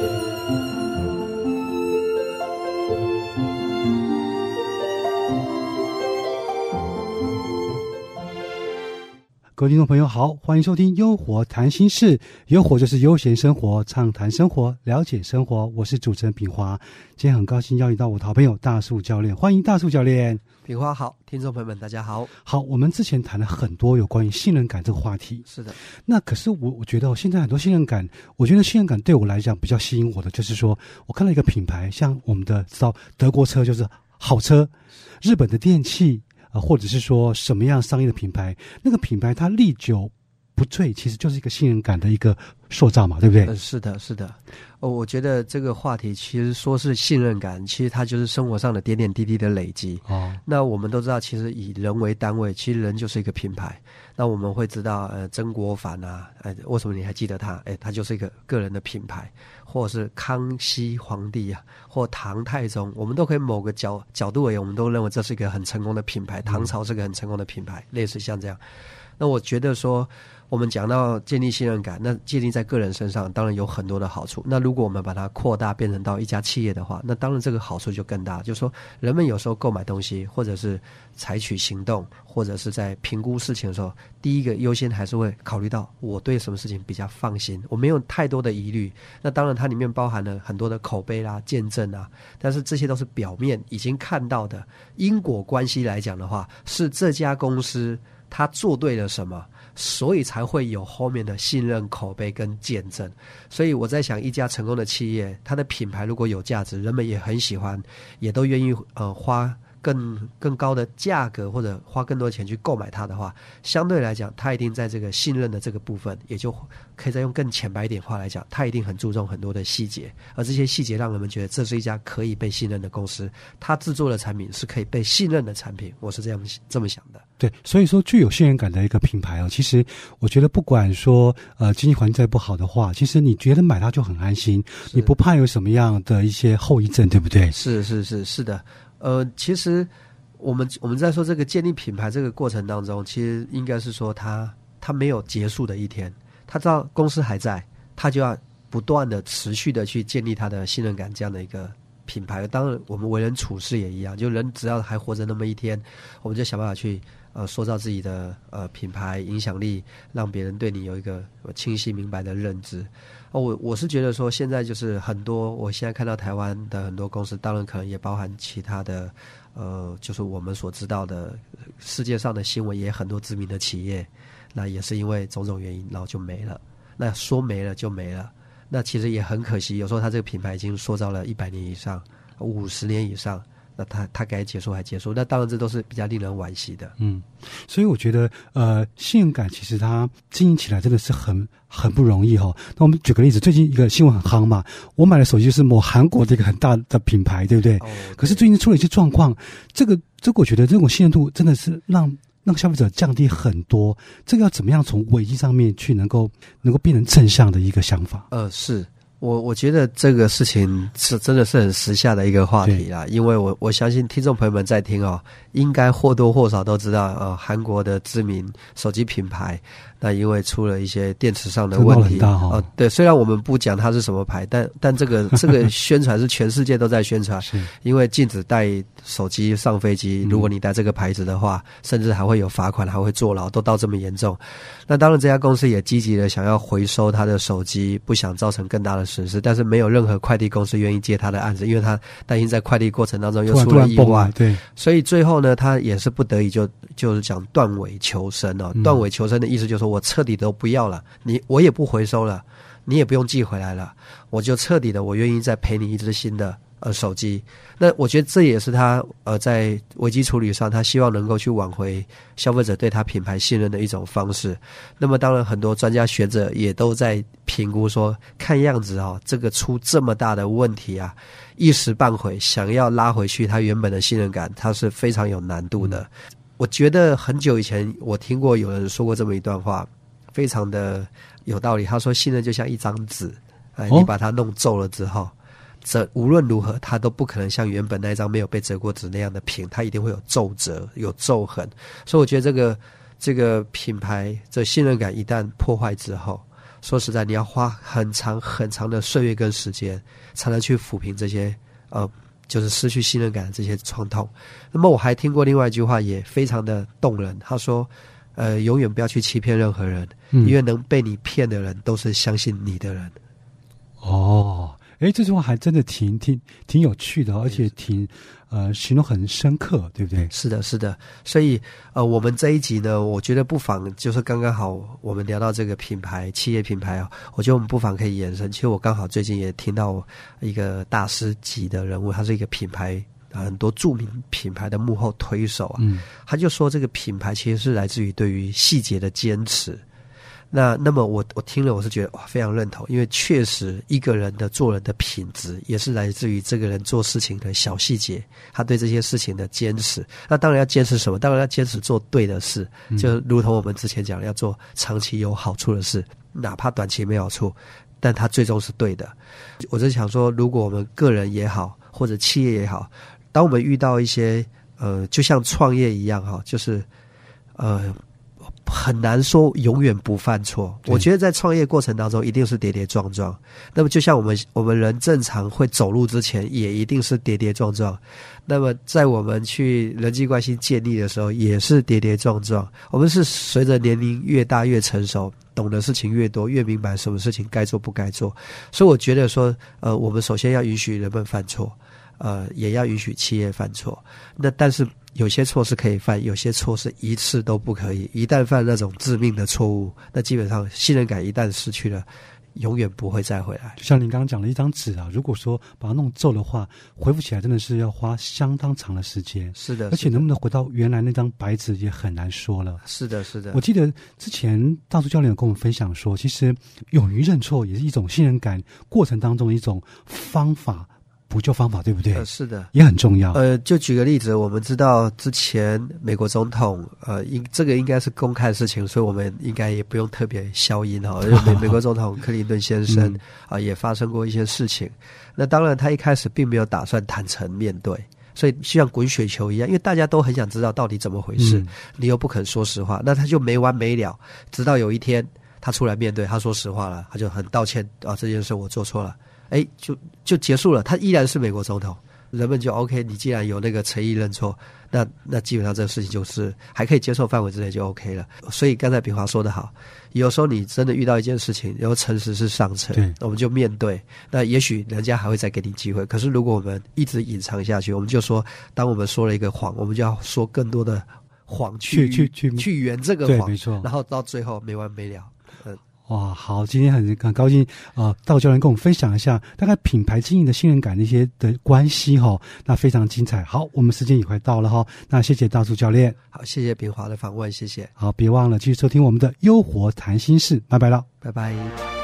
Música 各位听众朋友好，欢迎收听《优活谈心事》，优活就是悠闲生活，畅谈生活，了解生活。我是主持人品华，今天很高兴邀请到我的好朋友大树教练，欢迎大树教练。品华好，听众朋友们大家好。好，我们之前谈了很多有关于信任感这个话题，是的。那可是我我觉得现在很多信任感，我觉得信任感对我来讲比较吸引我的，就是说我看到一个品牌，像我们的知道德国车就是好车，日本的电器。啊，或者是说什么样商业的品牌，那个品牌它历久不醉，其实就是一个信任感的一个塑造嘛，对不对？嗯，是的，是的。哦，我觉得这个话题其实说是信任感，其实它就是生活上的点点滴滴的累积。哦，那我们都知道，其实以人为单位，其实人就是一个品牌。那我们会知道，呃，曾国藩啊，哎，为什么你还记得他？哎，他就是一个个人的品牌，或者是康熙皇帝啊，或唐太宗，我们都可以某个角角度而言，我们都认为这是一个很成功的品牌。唐朝是个很成功的品牌，类似像这样。那我觉得说。我们讲到建立信任感，那建立在个人身上，当然有很多的好处。那如果我们把它扩大变成到一家企业的话，那当然这个好处就更大。就是说，人们有时候购买东西，或者是采取行动，或者是在评估事情的时候，第一个优先还是会考虑到我对什么事情比较放心，我没有太多的疑虑。那当然，它里面包含了很多的口碑啦、见证啊，但是这些都是表面已经看到的因果关系来讲的话，是这家公司它做对了什么。所以才会有后面的信任、口碑跟见证。所以我在想，一家成功的企业，它的品牌如果有价值，人们也很喜欢，也都愿意呃花。更更高的价格或者花更多钱去购买它的话，相对来讲，它一定在这个信任的这个部分，也就可以再用更浅白一点话来讲，它一定很注重很多的细节，而这些细节让人们觉得这是一家可以被信任的公司，它制作的产品是可以被信任的产品，我是这样这么想的。对，所以说具有信任感的一个品牌哦，其实我觉得不管说呃经济环境再不好的话，其实你觉得买它就很安心，你不怕有什么样的一些后遗症，对不对？是是是是的。呃，其实我们我们在说这个建立品牌这个过程当中，其实应该是说他他没有结束的一天，他知道公司还在，他就要不断的持续的去建立他的信任感这样的一个品牌。当然，我们为人处事也一样，就人只要还活着那么一天，我们就想办法去呃塑造自己的呃品牌影响力，让别人对你有一个清晰明白的认知。哦，我我是觉得说，现在就是很多，我现在看到台湾的很多公司，当然可能也包含其他的，呃，就是我们所知道的世界上的新闻，也很多知名的企业，那也是因为种种原因，然后就没了。那说没了就没了，那其实也很可惜。有时候它这个品牌已经塑造了一百年以上、五十年以上。那他他该结束还结束，那当然这都是比较令人惋惜的。嗯，所以我觉得呃，信任感其实它经营起来真的是很很不容易哈。那我们举个例子，最近一个新闻很夯嘛，我买的手机就是某韩国的一个很大的品牌，对不对？哦。可是最近出了一些状况，这个这个我觉得这种信任度真的是让让消费者降低很多。这个要怎么样从危机上面去能够能够变成正向的一个想法？呃，是。我我觉得这个事情是真的是很时下的一个话题啦，因为我我相信听众朋友们在听哦，应该或多或少都知道，呃，韩国的知名手机品牌。那因为出了一些电池上的问题，哦，对，虽然我们不讲它是什么牌，但但这个 这个宣传是全世界都在宣传，因为禁止带手机上飞机，如果你带这个牌子的话，甚至还会有罚款，还会坐牢，都到这么严重。那当然，这家公司也积极的想要回收他的手机，不想造成更大的损失，但是没有任何快递公司愿意接他的案子，因为他担心在快递过程当中又出了意外，对，所以最后呢，他也是不得已就就是讲断尾求生哦，断尾求生的意思就是说。我彻底都不要了，你我也不回收了，你也不用寄回来了，我就彻底的，我愿意再赔你一只新的呃手机。那我觉得这也是他呃在危机处理上，他希望能够去挽回消费者对他品牌信任的一种方式。那么当然，很多专家学者也都在评估说，看样子啊，这个出这么大的问题啊，一时半会想要拉回去他原本的信任感，他是非常有难度的。我觉得很久以前我听过有人说过这么一段话，非常的有道理。他说：“信任就像一张纸，哎，你把它弄皱了之后，这无论如何，它都不可能像原本那张没有被折过纸那样的平，它一定会有皱褶、有皱痕。所以，我觉得这个这个品牌这信任感一旦破坏之后，说实在，你要花很长很长的岁月跟时间，才能去抚平这些呃，就是失去信任感的这些创痛。那么我还听过另外一句话，也非常的动人。他说：“呃，永远不要去欺骗任何人，因为能被你骗的人，都是相信你的人。”哦。哎，这句话还真的挺挺挺有趣的，而且挺呃形容很深刻，对不对？是的，是的。所以呃，我们这一集呢，我觉得不妨就是刚刚好，我们聊到这个品牌企业品牌啊，我觉得我们不妨可以延伸。其实我刚好最近也听到一个大师级的人物，他是一个品牌很多著名品牌的幕后推手啊，他就说这个品牌其实是来自于对于细节的坚持。那那么我我听了我是觉得哇非常认同，因为确实一个人的做人的品质也是来自于这个人做事情的小细节，他对这些事情的坚持。那当然要坚持什么？当然要坚持做对的事，就如同我们之前讲，要做长期有好处的事，哪怕短期没好处，但他最终是对的。我就想说，如果我们个人也好，或者企业也好，当我们遇到一些呃，就像创业一样哈，就是呃。很难说永远不犯错。我觉得在创业过程当中，一定是跌跌撞撞。那么，就像我们我们人正常会走路之前，也一定是跌跌撞撞。那么，在我们去人际关系建立的时候，也是跌跌撞撞。我们是随着年龄越大越成熟，懂得事情越多，越明白什么事情该做不该做。所以，我觉得说，呃，我们首先要允许人们犯错，呃，也要允许企业犯错。那但是。有些错是可以犯，有些错是一次都不可以。一旦犯那种致命的错误，那基本上信任感一旦失去了，永远不会再回来。就像您刚刚讲的一张纸啊，如果说把它弄皱的话，恢复起来真的是要花相当长的时间。是的，而且能不能回到原来那张白纸也很难说了。是的，是的。我记得之前大叔教练有跟我们分享说，其实勇于认错也是一种信任感过程当中的一种方法。补救方法对不对？呃，是的，也很重要。呃，就举个例子，我们知道之前美国总统，呃，应这个应该是公开的事情，所以我们应该也不用特别消音哈。美美国总统克林顿先生啊，也发生过一些事情。那当然，他一开始并没有打算坦诚面对，所以就像滚雪球一样，因为大家都很想知道到底怎么回事，你又不肯说实话，那他就没完没了。直到有一天，他出来面对，他说实话了，他就很道歉啊，这件事我做错了。哎，就就结束了。他依然是美国总统，人们就 OK。你既然有那个诚意认错，那那基本上这个事情就是还可以接受范围之内就 OK 了。所以刚才炳华说的好，有时候你真的遇到一件事情，然后诚实是上策，我们就面对。那也许人家还会再给你机会。可是如果我们一直隐藏下去，我们就说，当我们说了一个谎，我们就要说更多的谎去去去去圆这个谎，没错。然后到最后没完没了。哇，好，今天很很高兴啊，道教练跟我们分享一下大概品牌经营的信任感的一些的关系哈，那非常精彩。好，我们时间也快到了哈，那谢谢大树教练，好，谢谢平华的访问，谢谢。好，别忘了继续收听我们的优活谈心事，拜拜了，拜拜。